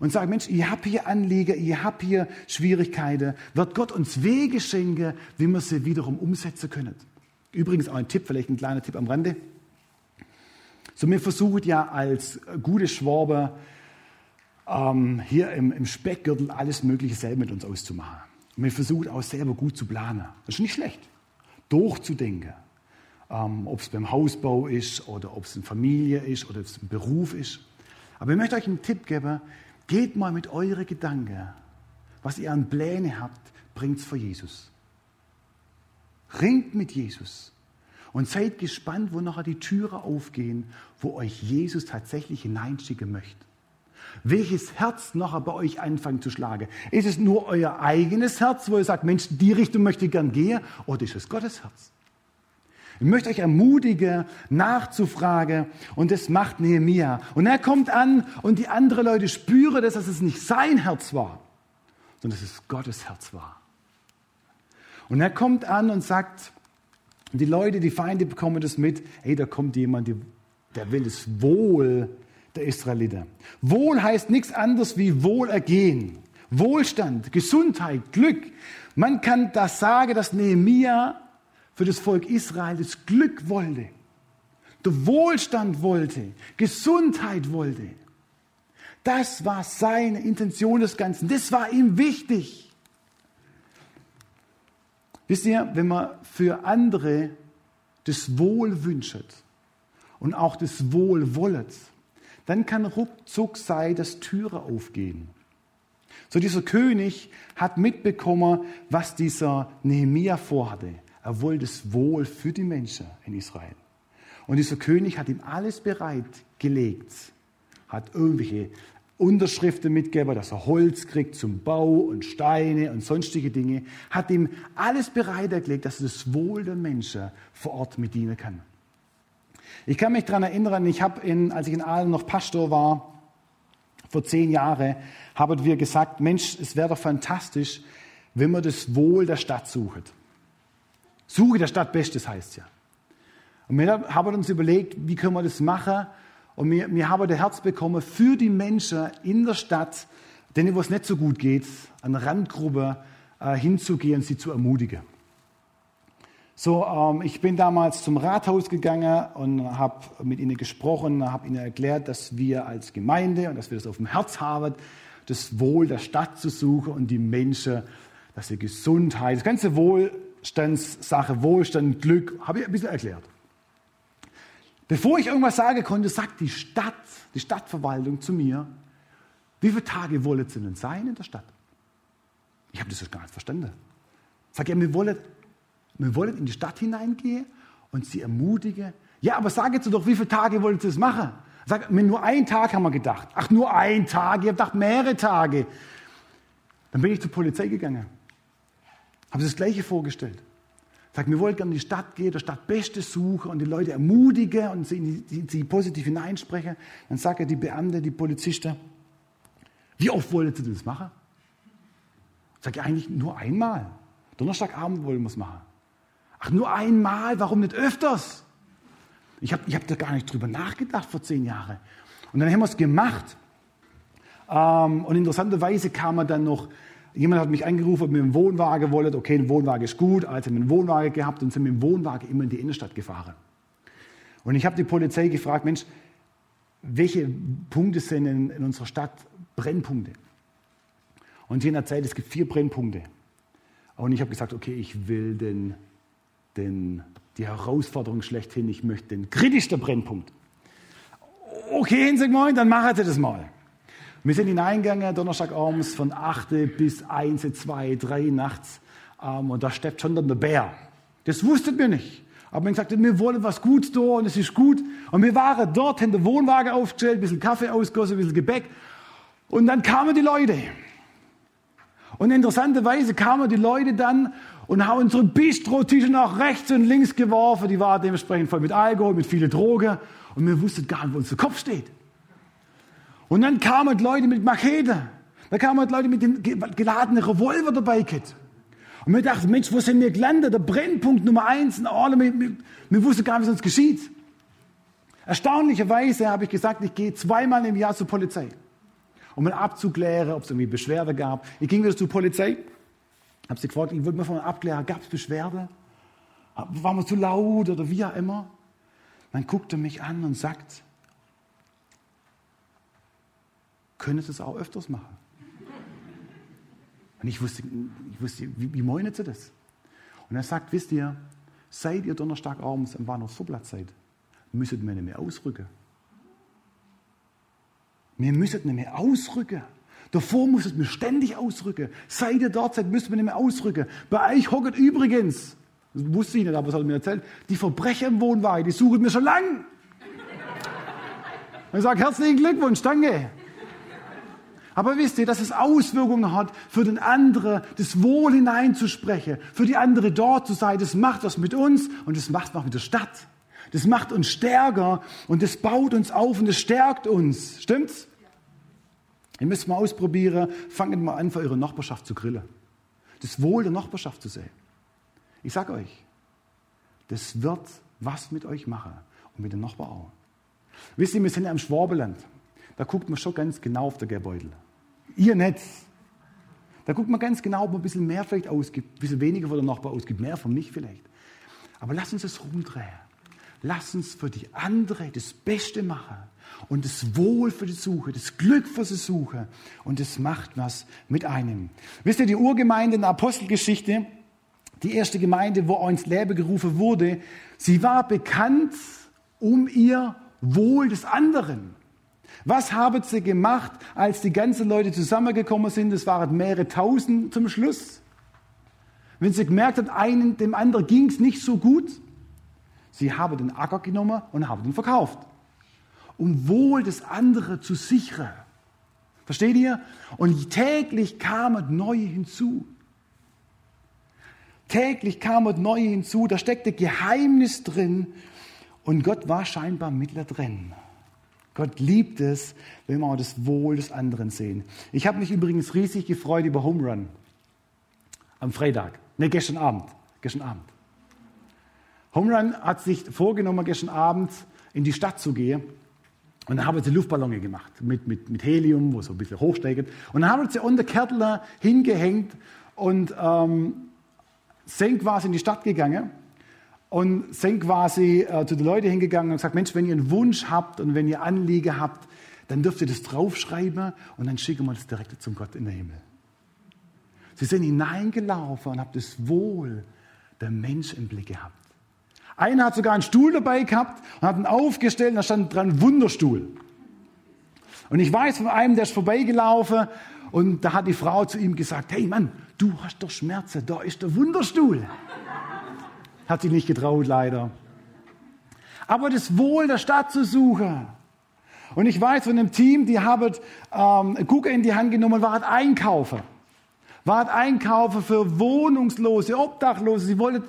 und sagen, Mensch, ich habe hier Anliegen, ich habe hier Schwierigkeiten, wird Gott uns Wege schenken, wie wir sie wiederum umsetzen können. Übrigens auch ein Tipp, vielleicht ein kleiner Tipp am Rande. So, wir versuchen ja als gute Schwaber ähm, hier im, im Speckgürtel alles Mögliche selber mit uns auszumachen. Und wir versuchen auch selber gut zu planen. Das ist nicht schlecht. Durchzudenken ähm, ob es beim Hausbau ist oder ob es eine Familie ist oder ob es ein Beruf ist. Aber ich möchte euch einen Tipp geben, geht mal mit euren Gedanken, was ihr an Pläne habt, bringt es vor Jesus. Ringt mit Jesus und seid gespannt, wo nachher die Türen aufgehen, wo euch Jesus tatsächlich hineinschicken möchte. Welches Herz nachher bei euch anfängt zu schlagen? Ist es nur euer eigenes Herz, wo ihr sagt, Mensch, die Richtung möchte ich gern gehen, oder ist es Gottes Herz? Ich möchte euch ermutigen, nachzufragen. Und das macht Nehemia. Und er kommt an und die anderen Leute spüren, dass es nicht sein Herz war, sondern dass es Gottes Herz war. Und er kommt an und sagt, die Leute, die Feinde bekommen das mit, hey, da kommt jemand, der will das Wohl der Israeliter. Wohl heißt nichts anderes wie Wohlergehen, Wohlstand, Gesundheit, Glück. Man kann das sagen, dass Nehemia für das Volk Israel das Glück wollte, der Wohlstand wollte, Gesundheit wollte. Das war seine Intention des Ganzen. Das war ihm wichtig. Wisst ihr, wenn man für andere das Wohl wünscht und auch das Wohl wollet, dann kann ruckzuck sein, dass Türen aufgehen. So dieser König hat mitbekommen, was dieser Nehemia vorhatte. Er wollte das Wohl für die Menschen in Israel. Und dieser König hat ihm alles bereitgelegt, hat irgendwelche Unterschriften mitgegeben, dass er Holz kriegt zum Bau und Steine und sonstige Dinge, hat ihm alles bereitgelegt, dass er das Wohl der Menschen vor Ort mit dienen kann. Ich kann mich daran erinnern, ich habe, in, als ich in Aalen noch Pastor war, vor zehn Jahren, haben wir gesagt, Mensch, es wäre doch fantastisch, wenn wir das Wohl der Stadt suchen. Suche der Stadt Bestes heißt ja. Und wir haben uns überlegt, wie können wir das machen? Und wir, wir haben das Herz bekommen, für die Menschen in der Stadt, denen wo es nicht so gut geht, an Randgruppe äh, hinzugehen, sie zu ermutigen. So, ähm, ich bin damals zum Rathaus gegangen und habe mit ihnen gesprochen, habe ihnen erklärt, dass wir als Gemeinde und dass wir das auf dem Herz haben, das Wohl der Stadt zu suchen und die Menschen, dass sie Gesundheit, das ganze Wohlstandssache, Wohlstand, Glück, habe ich ein bisschen erklärt. Bevor ich irgendwas sagen konnte, sagt die Stadt, die Stadtverwaltung zu mir, wie viele Tage wollen Sie denn sein in der Stadt? Ich habe das gar nicht verstanden. Sag ja, wir wollen wir wollen in die Stadt hineingehen und sie ermutigen. Ja, aber sag jetzt doch, wie viele Tage wollen Sie das machen? Sag, nur einen Tag haben wir gedacht. Ach, nur ein Tag? Ich habe gedacht, mehrere Tage. Dann bin ich zur Polizei gegangen. Habe das Gleiche vorgestellt. Sag, wir wollen gerne in die Stadt gehen, der Stadt Beste suchen und die Leute ermutigen und sie, sie, sie positiv hineinsprechen. Dann sagt die Beamte, die Polizisten, wie oft wollen Sie das machen? Sag ich eigentlich nur einmal. Donnerstagabend wollen wir es machen. Ach, nur einmal, warum nicht öfters? Ich habe ich hab da gar nicht drüber nachgedacht vor zehn Jahren. Und dann haben wir es gemacht. Ähm, und interessanterweise kam er dann noch, jemand hat mich angerufen, ob wir einen Wohnwagen wollen. Okay, ein Wohnwagen ist gut. Also haben wir einen Wohnwagen gehabt und sind mit dem Wohnwagen immer in die Innenstadt gefahren. Und ich habe die Polizei gefragt, Mensch, welche Punkte sind in, in unserer Stadt Brennpunkte? Und haben erzählt, es gibt vier Brennpunkte. Und ich habe gesagt, okay, ich will den den, die Herausforderung schlechthin. Ich möchte den kritischsten Brennpunkt. Okay, Hinsig moin, dann machen Sie das mal. Wir sind hineingegangen, Donnerstagabends von 8 bis 1, 2, 3 nachts. Ähm, und da steppt schon dann der Bär. Das wusstet wir nicht. Aber wir gesagt, wir wollen was Gutes tun und es ist gut. Und wir waren dort, haben den Wohnwagen aufgestellt, ein bisschen Kaffee ausgossen, ein bisschen Gebäck. Und dann kamen die Leute. Und interessanterweise kamen die Leute dann und haben unsere Bistro-Tische nach rechts und links geworfen. Die waren dementsprechend voll mit Alkohol, mit vielen Drogen. Und wir wussten gar nicht, wo unser Kopf steht. Und dann kamen Leute mit Machete. Da kamen Leute mit dem geladenen Revolver dabei. Kit. Und wir dachten, Mensch, wo sind wir gelandet? Der Brennpunkt Nummer eins. Und alle, wir, wir, wir wussten gar nicht, was uns geschieht. Erstaunlicherweise habe ich gesagt, ich gehe zweimal im Jahr zur Polizei, um mal abzuklären, ob es irgendwie Beschwerde gab. Ich ging wieder zur Polizei habe sie gefragt, ich wollte mir von abklären, gab es Beschwerde? War man zu laut oder wie auch immer? Dann guckt er mich an und sagt, können Sie es auch öfters machen? Und ich wusste, ich wusste wie, wie meinen Sie das? Und er sagt, wisst ihr, seit ihr Donnerstagabends am Bahnhof Vorplatz seid, müsstet wir nicht mehr ausrücken. Wir müssen nicht mehr ausrücken. Davor musstet ihr ständig ausrücken. Seit ihr dort seid, müsst ihr nicht mehr ausrücken. Bei euch hocket übrigens, das wusste ich nicht, aber es hat mir erzählt, die Verbrecher im Wohnwagen, die suchen mir schon lang. Und ich sage, herzlichen Glückwunsch, danke. Aber wisst ihr, dass es Auswirkungen hat für den anderen, das Wohl hineinzusprechen, für die andere dort zu sein, das macht was mit uns und das macht was mit der Stadt. Das macht uns stärker und das baut uns auf und das stärkt uns. Stimmt's? Ihr müsst mal ausprobieren, fangt mal an, für eure Nachbarschaft zu grillen. Das Wohl der Nachbarschaft zu sehen. Ich sage euch, das wird was mit euch machen und mit den Nachbarn auch. Wisst ihr, wir sind ja im Schwabeland. Da guckt man schon ganz genau auf der Gebäudel. Ihr nicht. Da guckt man ganz genau, ob man ein bisschen mehr vielleicht ausgibt, ein bisschen weniger von der Nachbar ausgibt, mehr von mich vielleicht. Aber lass uns das rumdrehen. Lass uns für die andere das Beste machen und das Wohl für die Suche, das Glück für die Suche und das macht was mit einem. Wisst ihr, die Urgemeinde in der Apostelgeschichte, die erste Gemeinde, wo ins Leben gerufen wurde, sie war bekannt um ihr Wohl des anderen. Was haben sie gemacht, als die ganzen Leute zusammengekommen sind? Es waren mehrere tausend zum Schluss. Wenn sie gemerkt hat, einen, dem anderen ging es nicht so gut, sie haben den Acker genommen und haben ihn verkauft um Wohl des anderen zu sichern. Versteht ihr? Und täglich kamen neue hinzu. Täglich kamen neue hinzu. Da steckte Geheimnis drin. Und Gott war scheinbar mittler drin. Gott liebt es, wenn wir das Wohl des anderen sehen. Ich habe mich übrigens riesig gefreut über Home Run am Freitag. Ne, gestern Abend. Gestern Abend. Home Run hat sich vorgenommen, gestern Abend in die Stadt zu gehen und dann haben sie Luftballone gemacht mit, mit, mit Helium, wo so ein bisschen hochsteigt. Und dann haben sie unter Kärtler hingehängt und ähm, sind quasi in die Stadt gegangen. Und sind quasi äh, zu den Leuten hingegangen und gesagt, Mensch, wenn ihr einen Wunsch habt und wenn ihr Anliege habt, dann dürft ihr das draufschreiben und dann schicken wir das direkt zum Gott in den Himmel. Sie sind hineingelaufen und haben das Wohl der Mensch im Blick gehabt. Einer hat sogar einen Stuhl dabei gehabt und hat ihn aufgestellt und da stand dran Wunderstuhl. Und ich weiß von einem, der ist vorbeigelaufen und da hat die Frau zu ihm gesagt, hey Mann, du hast doch Schmerzen, da ist der Wunderstuhl. Hat sich nicht getraut, leider. Aber das Wohl der Stadt zu suchen. Und ich weiß von einem Team, die haben ähm, Gucker in die Hand genommen, war einkaufen. War einkaufen für Wohnungslose, Obdachlose. Sie wollten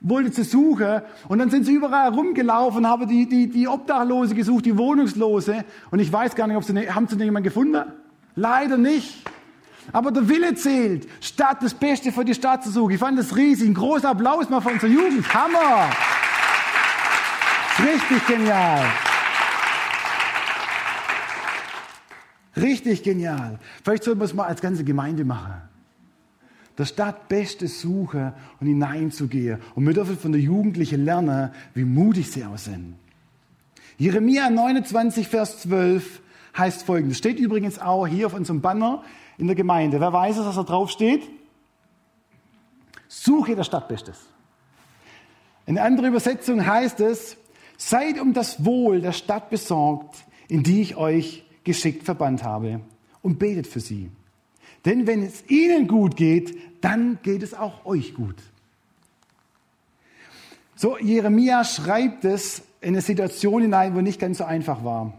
wollte sie suchen und dann sind sie überall rumgelaufen und haben die, die, die Obdachlose gesucht, die Wohnungslose und ich weiß gar nicht, ob sie, ne, haben sie jemanden gefunden? Leider nicht. Aber der Wille zählt, statt das Beste für die Stadt zu suchen. Ich fand das riesig. Ein großer Applaus mal für unsere Jugend. Hammer! Richtig genial. Richtig genial. Vielleicht sollten wir es mal als ganze Gemeinde machen. Der Stadt Bestes suchen und hineinzugehen. Und wir dürfen von der Jugendlichen lernen, wie mutig sie auch sind. Jeremia 29, Vers 12 heißt folgendes. Steht übrigens auch hier auf unserem Banner in der Gemeinde. Wer weiß es, was da drauf steht? Suche der Stadt Bestes. In anderer Übersetzung heißt es, seid um das Wohl der Stadt besorgt, in die ich euch geschickt verbannt habe, und betet für sie. Denn wenn es ihnen gut geht, dann geht es auch euch gut. So, Jeremia schreibt es in eine Situation hinein, wo nicht ganz so einfach war.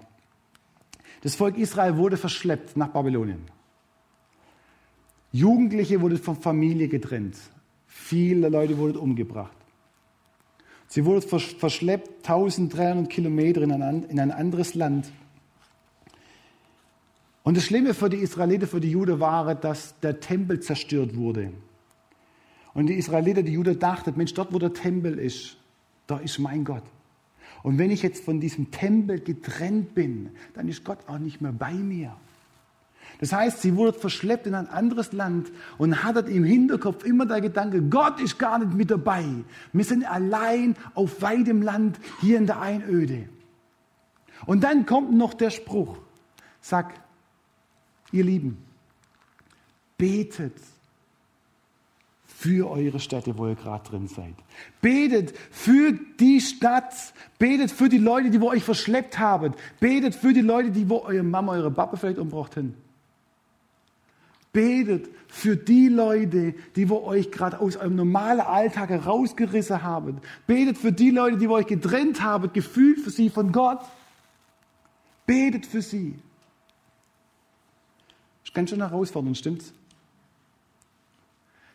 Das Volk Israel wurde verschleppt nach Babylonien. Jugendliche wurden von Familie getrennt. Viele Leute wurden umgebracht. Sie wurden verschleppt 1300 Kilometer in ein anderes Land. Und das Schlimme für die Israeliten, für die Juden war, dass der Tempel zerstört wurde. Und die Israeliten, die Juden dachten, Mensch, dort wo der Tempel ist, da ist mein Gott. Und wenn ich jetzt von diesem Tempel getrennt bin, dann ist Gott auch nicht mehr bei mir. Das heißt, sie wurde verschleppt in ein anderes Land und hatte im Hinterkopf immer der Gedanke, Gott ist gar nicht mit dabei. Wir sind allein auf weitem Land hier in der Einöde. Und dann kommt noch der Spruch, sag, ihr Lieben, betet für eure Städte, wo ihr gerade drin seid. Betet für die Stadt. Betet für die Leute, die wo euch verschleppt haben. Betet für die Leute, die wo eure Mama, eure Papa vielleicht umgebracht haben. Betet für die Leute, die wo euch gerade aus eurem normalen Alltag herausgerissen haben. Betet für die Leute, die wo euch getrennt haben, gefühlt für sie von Gott. Betet für sie. Ist ganz schön herausfordernd, stimmt's?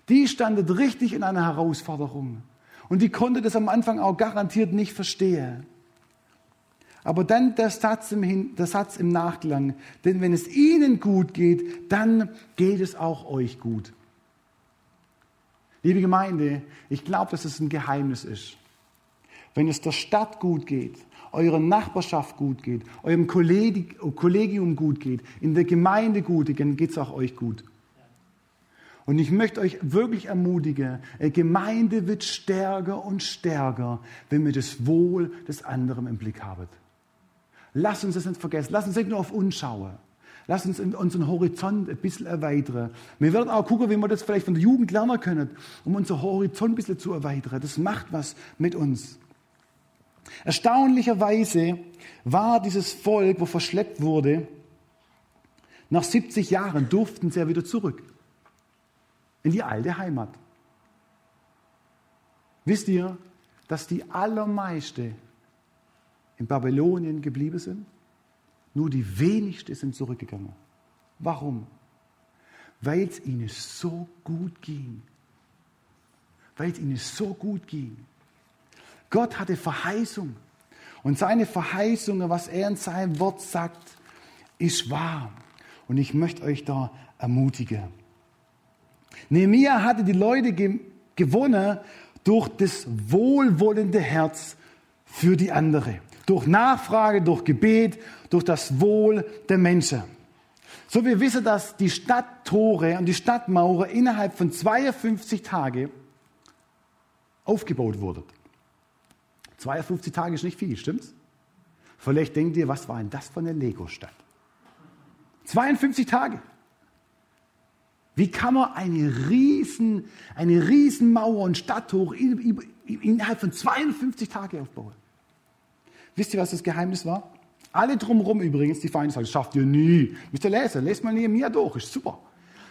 Die standet richtig in einer Herausforderung. Und die konnte das am Anfang auch garantiert nicht verstehen. Aber dann der Satz, im, der Satz im Nachklang, denn wenn es ihnen gut geht, dann geht es auch euch gut. Liebe Gemeinde, ich glaube, dass es ein Geheimnis ist. Wenn es der Stadt gut geht, eurer Nachbarschaft gut geht, eurem Kollegium gut geht, in der Gemeinde gut geht, dann geht es auch euch gut. Und ich möchte euch wirklich ermutigen, Gemeinde wird stärker und stärker, wenn wir das Wohl des anderen im Blick haben. Lass uns das nicht vergessen. Lass uns nicht nur auf uns schauen. Lass uns unseren Horizont ein bisschen erweitern. Wir werden auch gucken, wie wir das vielleicht von der Jugend lernen können, um unser Horizont ein bisschen zu erweitern. Das macht was mit uns. Erstaunlicherweise war dieses Volk, wo verschleppt wurde, nach 70 Jahren durften sie ja wieder zurück in die alte Heimat. Wisst ihr, dass die allermeiste in Babylonien geblieben sind? Nur die wenigsten sind zurückgegangen. Warum? Weil es ihnen so gut ging. Weil es ihnen so gut ging. Gott hatte Verheißung. Und seine Verheißungen, was er in seinem Wort sagt, ist wahr. Und ich möchte euch da ermutigen. Nehemiah hatte die Leute gewonnen durch das wohlwollende Herz für die andere. Durch Nachfrage, durch Gebet, durch das Wohl der Menschen. So wir wissen, dass die Stadttore und die Stadtmauer innerhalb von 52 Tagen aufgebaut wurden. 52 Tage ist nicht viel, stimmt's? Vielleicht denkt ihr, was war denn das für eine Lego-Stadt? 52 Tage. Wie kann man eine riesen, eine riesen Mauer und Stadt hoch innerhalb von 52 Tagen aufbauen? Wisst ihr, was das Geheimnis war? Alle drumherum übrigens, die Feinde sagen, schafft ihr nie. Müsst ihr lesen, lest mal neben mir durch, ist super.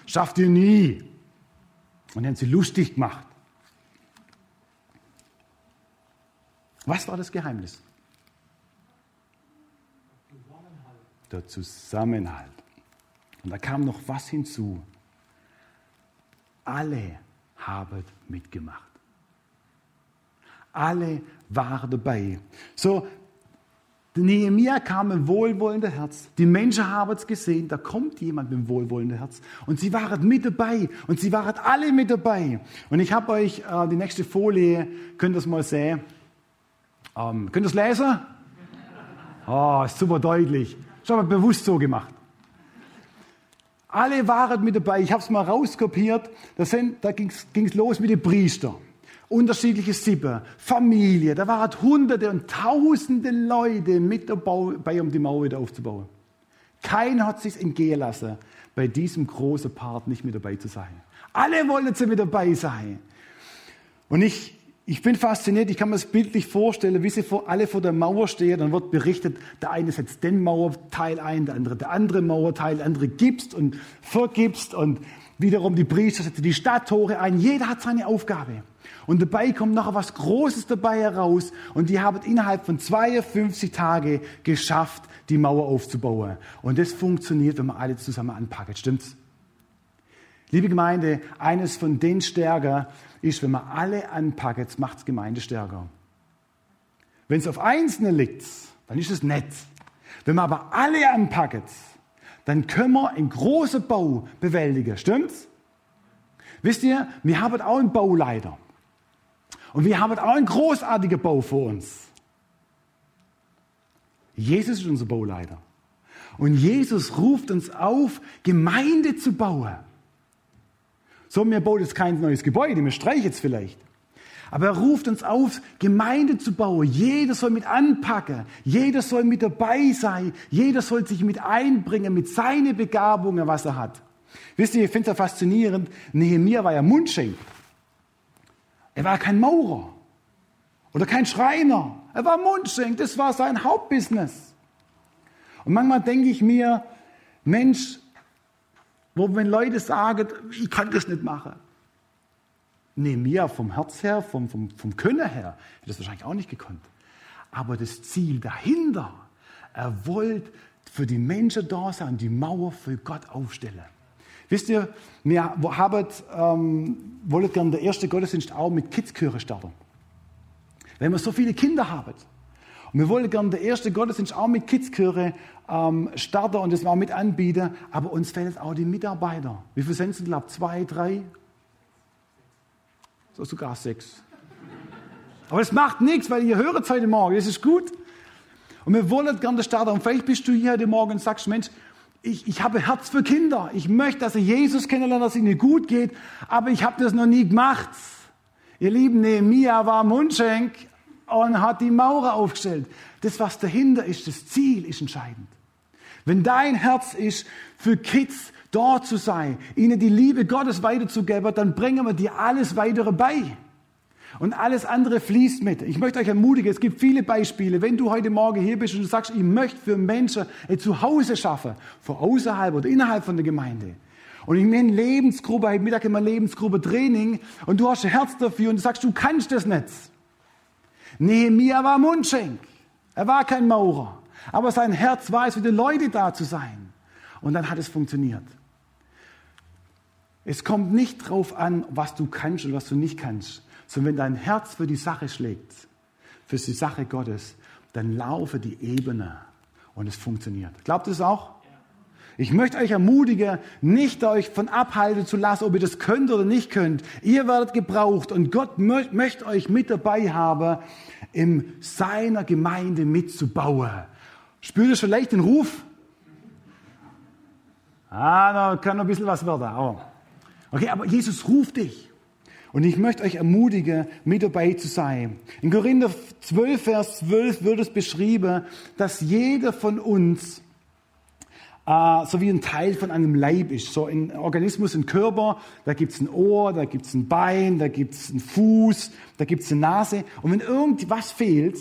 Schafft ihr nie. Und dann haben sie lustig gemacht. Was war das Geheimnis? Der Zusammenhalt. Und da kam noch was hinzu. Alle haben mitgemacht. Alle waren dabei. So, Nehemiah kam mit wohlwollendem Herz. Die Menschen haben es gesehen, da kommt jemand mit wohlwollendem Herz. Und sie waren mit dabei. Und sie waren alle mit dabei. Und ich habe euch äh, die nächste Folie, könnt ihr es mal sehen. Ähm, könnt ihr es lesen? Oh, ist super deutlich. Das habe ich bewusst so gemacht. Alle waren mit dabei. Ich habe es mal rauskopiert. Da, da ging es los mit den Priestern. Unterschiedliche Sippe, Familie. Da waren Hunderte und Tausende Leute mit dabei, um die Mauer wieder aufzubauen. Keiner hat sich entgehen lassen, bei diesem großen Part nicht mit dabei zu sein. Alle wollten sie mit dabei sein. Und ich, ich bin fasziniert, ich kann mir das bildlich vorstellen, wie sie vor, alle vor der Mauer stehen, dann wird berichtet, der eine setzt den Mauerteil ein, der andere der andere Mauerteil, der andere gibst und vergibst und wiederum die Priester setzen die Stadttore ein. Jeder hat seine Aufgabe. Und dabei kommt noch was Großes dabei heraus und die haben innerhalb von 52 Tagen geschafft, die Mauer aufzubauen. Und das funktioniert, wenn man alle zusammen anpackt. Stimmt's? Liebe Gemeinde, eines von den Stärker ist, wenn man alle anpackt, macht es Gemeinde stärker. Wenn es auf Einzelne liegt, dann ist es nett. Wenn man aber alle anpackt, dann können wir einen großen Bau bewältigen. Stimmt's? Wisst ihr, wir haben auch einen Bauleiter. Und wir haben auch einen großartigen Bau vor uns. Jesus ist unser Bauleiter. Und Jesus ruft uns auf, Gemeinde zu bauen. So, mir baut jetzt kein neues Gebäude, mir streicht jetzt vielleicht. Aber er ruft uns auf, Gemeinde zu bauen. Jeder soll mit anpacken. Jeder soll mit dabei sein. Jeder soll sich mit einbringen, mit seinen Begabungen, was er hat. Wisst ihr, ich finde es ja faszinierend. Nehemiah war ja Mundschenk. Er war kein Maurer oder kein Schreiner. Er war Mundschenk. Das war sein Hauptbusiness. Und manchmal denke ich mir, Mensch, wo wenn Leute sagen, ich kann das nicht machen. Nee, mir vom Herz her, vom, vom, vom Können her, hätte das wahrscheinlich auch nicht gekonnt. Aber das Ziel dahinter, er wollte für die Menschen da sein, die Mauer für Gott aufstellen. Wisst ihr, wir haben, ähm, wollen gerne der erste Gottesdienst auch mit Kidschöre starten. Wenn wir so viele Kinder haben. Und wir wollen gerne der erste Gottesdienst auch mit Kidschöre ähm, starten und das auch mit anbieten. Aber uns fehlen auch die Mitarbeiter. Wie viele sind es? Ich glaube, zwei, drei? So sogar sechs. Aber es macht nichts, weil ihr hört heute Morgen. Das ist gut. Und wir wollen gerne starten. Und vielleicht bist du hier heute Morgen und sagst, Mensch, ich, ich habe Herz für Kinder. Ich möchte, dass sie Jesus kennenlernen, dass es ihnen gut geht, aber ich habe das noch nie gemacht. Ihr Lieben, Nehemiah war Mundschenk und hat die Mauer aufgestellt. Das, was dahinter ist, das Ziel ist entscheidend. Wenn dein Herz ist, für Kids dort zu sein, ihnen die Liebe Gottes weiterzugeben, dann bringen wir dir alles weitere bei. Und alles andere fließt mit. Ich möchte euch ermutigen, es gibt viele Beispiele. Wenn du heute Morgen hier bist und du sagst, ich möchte für Menschen ein Zuhause schaffen, von außerhalb oder innerhalb von der Gemeinde. Und ich meine Lebensgruppe, heute Mittag immer Lebensgruppe Training und du hast ein Herz dafür und du sagst, du kannst das nicht. Nehemiah war Mundschenk. Er war kein Maurer. Aber sein Herz war es, für die Leute da zu sein. Und dann hat es funktioniert. Es kommt nicht drauf an, was du kannst und was du nicht kannst, sondern wenn dein Herz für die Sache schlägt, für die Sache Gottes, dann laufe die Ebene und es funktioniert. Glaubt ihr es auch? Ich möchte euch ermutigen, nicht euch von abhalten zu lassen, ob ihr das könnt oder nicht könnt. Ihr werdet gebraucht und Gott möchte euch mit dabei haben, in seiner Gemeinde mitzubauen. Spürt ihr schon leicht den Ruf? Ah, da kann noch ein bisschen was werden. Okay, aber Jesus ruft dich. Und ich möchte euch ermutigen, mit dabei zu sein. In Korinther 12, Vers 12 wird es beschrieben, dass jeder von uns äh, so wie ein Teil von einem Leib ist. So ein Organismus, ein Körper, da gibt es ein Ohr, da gibt es ein Bein, da gibt es einen Fuß, da gibt es eine Nase. Und wenn irgendwas fehlt,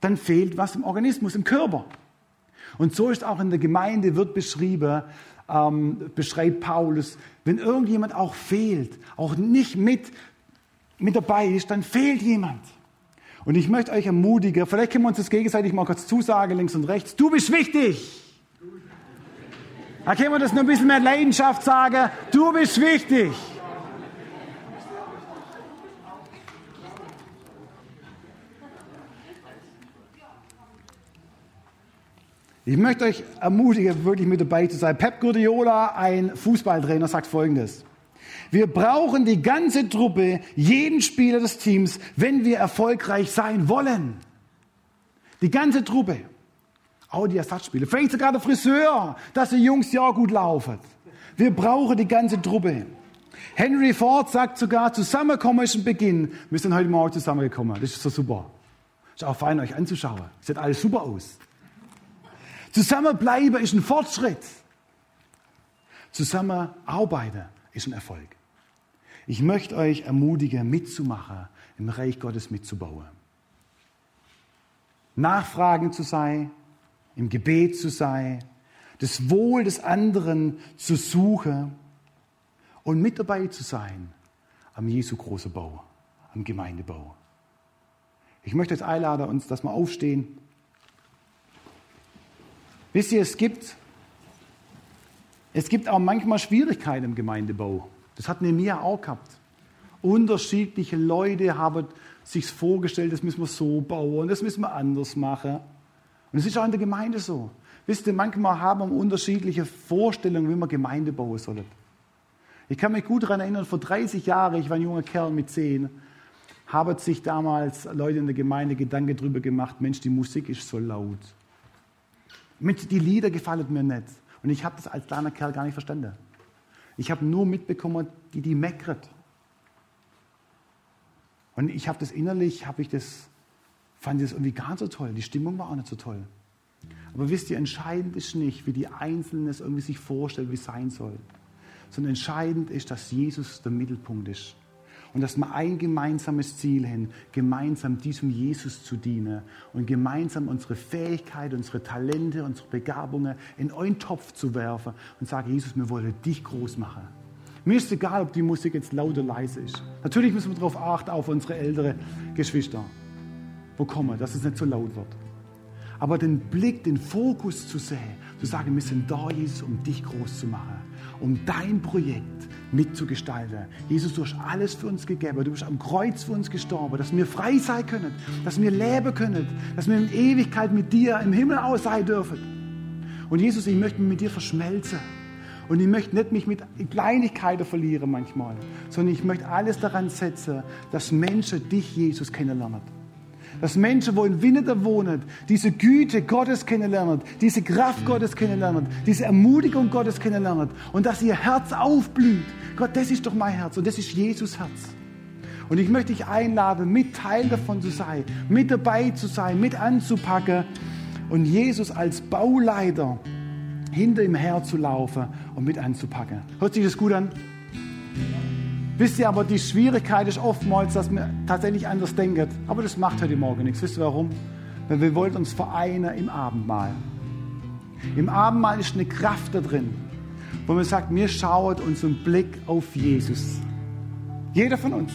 dann fehlt was im Organismus, im Körper. Und so ist auch in der Gemeinde, wird beschrieben, ähm, beschreibt Paulus, wenn irgendjemand auch fehlt, auch nicht mit, mit dabei ist, dann fehlt jemand. Und ich möchte euch ermutigen, vielleicht können wir uns das gegenseitig mal kurz zusagen, links und rechts, du bist wichtig. Da können wir das nur ein bisschen mehr Leidenschaft sagen, du bist wichtig. Ich möchte euch ermutigen, wirklich mit dabei zu sein. Pep Guardiola, ein Fußballtrainer, sagt Folgendes. Wir brauchen die ganze Truppe, jeden Spieler des Teams, wenn wir erfolgreich sein wollen. Die ganze Truppe. Auch die Ersatzspiele. Vielleicht sogar der Friseur, dass die Jungs ja gut laufen. Wir brauchen die ganze Truppe. Henry Ford sagt sogar, zusammenkommen ist ein Beginn. Wir sind heute Morgen zusammengekommen. Das ist so super. Ist auch fein, euch anzuschauen. Sieht alles super aus. Zusammenbleiben ist ein Fortschritt. Zusammenarbeiten ist ein Erfolg. Ich möchte euch ermutigen, mitzumachen, im Reich Gottes mitzubauen. Nachfragen zu sein, im Gebet zu sein, das Wohl des anderen zu suchen und mit dabei zu sein am Jesu großen Bau, am Gemeindebau. Ich möchte jetzt einladen, uns, dass wir aufstehen. Wisst ihr, es gibt, es gibt auch manchmal Schwierigkeiten im Gemeindebau. Das hat Nehemiah auch gehabt. Unterschiedliche Leute haben sich vorgestellt, das müssen wir so bauen, das müssen wir anders machen. Und es ist auch in der Gemeinde so. Wisst ihr, manchmal haben wir unterschiedliche Vorstellungen, wie man Gemeinde bauen soll. Ich kann mich gut daran erinnern, vor 30 Jahren, ich war ein junger Kerl mit 10, haben sich damals Leute in der Gemeinde Gedanken darüber gemacht, Mensch, die Musik ist so laut. Mit die Lieder gefallen mir nicht. Und ich habe das als kleiner Kerl gar nicht verstanden. Ich habe nur mitbekommen, die, die meckert. Und ich habe das innerlich, habe ich das, fand ich das irgendwie gar nicht so toll. Die Stimmung war auch nicht so toll. Aber wisst ihr, entscheidend ist nicht, wie die Einzelnen es irgendwie sich vorstellen, wie es sein soll. Sondern entscheidend ist, dass Jesus der Mittelpunkt ist. Und dass wir ein gemeinsames Ziel haben, gemeinsam diesem Jesus zu dienen und gemeinsam unsere Fähigkeiten, unsere Talente, unsere Begabungen in einen Topf zu werfen und sagen, Jesus, wir wollen dich groß machen. Mir ist egal, ob die Musik jetzt laut oder leise ist. Natürlich müssen wir darauf achten, auf unsere älteren Geschwister. Wo kommen, dass es nicht so laut wird. Aber den Blick, den Fokus zu sehen, zu sagen, wir sind da, Jesus, um dich groß zu machen, um dein Projekt mitzugestalten. Jesus, du hast alles für uns gegeben. Du bist am Kreuz für uns gestorben, dass wir frei sein können, dass wir leben können, dass wir in Ewigkeit mit dir im Himmel aus sein dürfen. Und Jesus, ich möchte mich mit dir verschmelzen. Und ich möchte nicht mich mit Kleinigkeiten verlieren manchmal, sondern ich möchte alles daran setzen, dass Menschen dich, Jesus, kennenlernen. Dass Menschen, wo in Winneder wohnen, diese Güte Gottes kennenlernen, diese Kraft Gottes kennenlernen, diese Ermutigung Gottes kennenlernen und dass ihr Herz aufblüht. Gott, das ist doch mein Herz und das ist Jesus Herz. Und ich möchte dich einladen, mit Teil davon zu sein, mit dabei zu sein, mit anzupacken und Jesus als Bauleiter hinter ihm her zu laufen und mit anzupacken. Hört sich das gut an? Wisst ihr aber, die Schwierigkeit ist oftmals, dass man tatsächlich anders denkt. Aber das macht heute Morgen nichts. Wisst ihr warum? Weil wir wollen uns vereinen im Abendmahl. Im Abendmahl ist eine Kraft da drin, wo man sagt, mir schaut unseren Blick auf Jesus. Jeder von uns.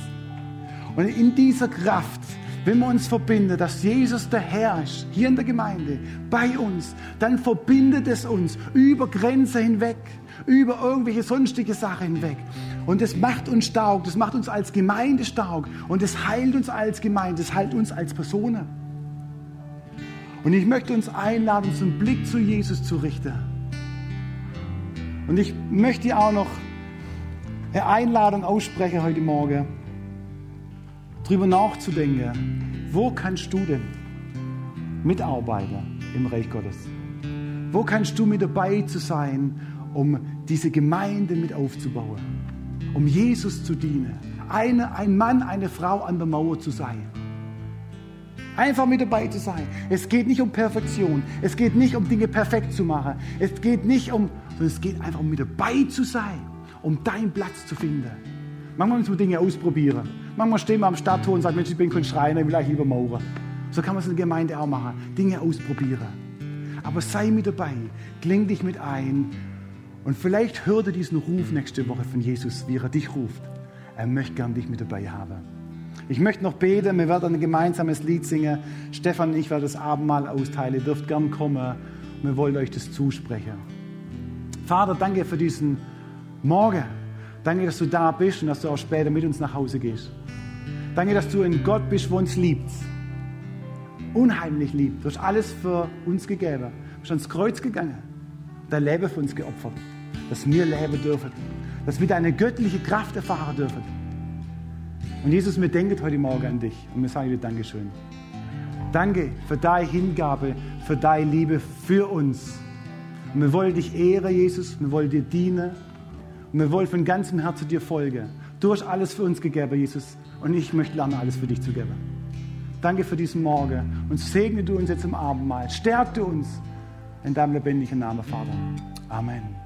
Und in dieser Kraft, wenn wir uns verbinden, dass Jesus der Herr ist, hier in der Gemeinde, bei uns, dann verbindet es uns über Grenzen hinweg, über irgendwelche sonstige Sachen hinweg. Und das macht uns stark, das macht uns als Gemeinde stark und das heilt uns als Gemeinde, das heilt uns als Personen. Und ich möchte uns einladen, zum Blick zu Jesus zu richten. Und ich möchte auch noch eine Einladung aussprechen heute Morgen, darüber nachzudenken, wo kannst du denn mitarbeiten im Reich Gottes? Wo kannst du mit dabei zu sein, um diese Gemeinde mit aufzubauen? Um Jesus zu dienen. Eine, ein Mann, eine Frau an der Mauer zu sein. Einfach mit dabei zu sein. Es geht nicht um Perfektion. Es geht nicht um Dinge perfekt zu machen. Es geht nicht um, sondern es geht einfach um mit dabei zu sein, um deinen Platz zu finden. Manchmal müssen wir Dinge ausprobieren. Manchmal stehen wir am Stadttor und sagen, Mensch, ich bin kein Schreiner, ich will eigentlich lieber Maurer. So kann man es in der Gemeinde auch machen. Dinge ausprobieren. Aber sei mit dabei. Kling dich mit ein. Und vielleicht hör dir diesen Ruf nächste Woche von Jesus, wie er dich ruft. Er möchte gern dich mit dabei haben. Ich möchte noch beten, wir werden ein gemeinsames Lied singen. Stefan und ich werden das Abendmahl austeilen. Ihr dürft gern kommen. Wir wollen euch das zusprechen. Vater, danke für diesen Morgen. Danke, dass du da bist und dass du auch später mit uns nach Hause gehst. Danke, dass du ein Gott bist, der uns liebt. Unheimlich liebt. Du hast alles für uns gegeben. Du bist ans Kreuz gegangen. Dein Leben für uns geopfert. Dass wir leben dürfen. Dass wir deine göttliche Kraft erfahren dürfen. Und Jesus, wir denken heute Morgen an dich und wir sagen dir Dankeschön. Danke für deine Hingabe, für deine Liebe für uns. Und wir wollen dich ehren, Jesus, wir wollen dir dienen und wir wollen von ganzem Herzen dir folgen. Du hast alles für uns gegeben, Jesus, und ich möchte lernen, alles für dich zu geben. Danke für diesen Morgen und segne du uns jetzt im Abendmahl. Stärke uns in deinem lebendigen Namen, Vater. Amen.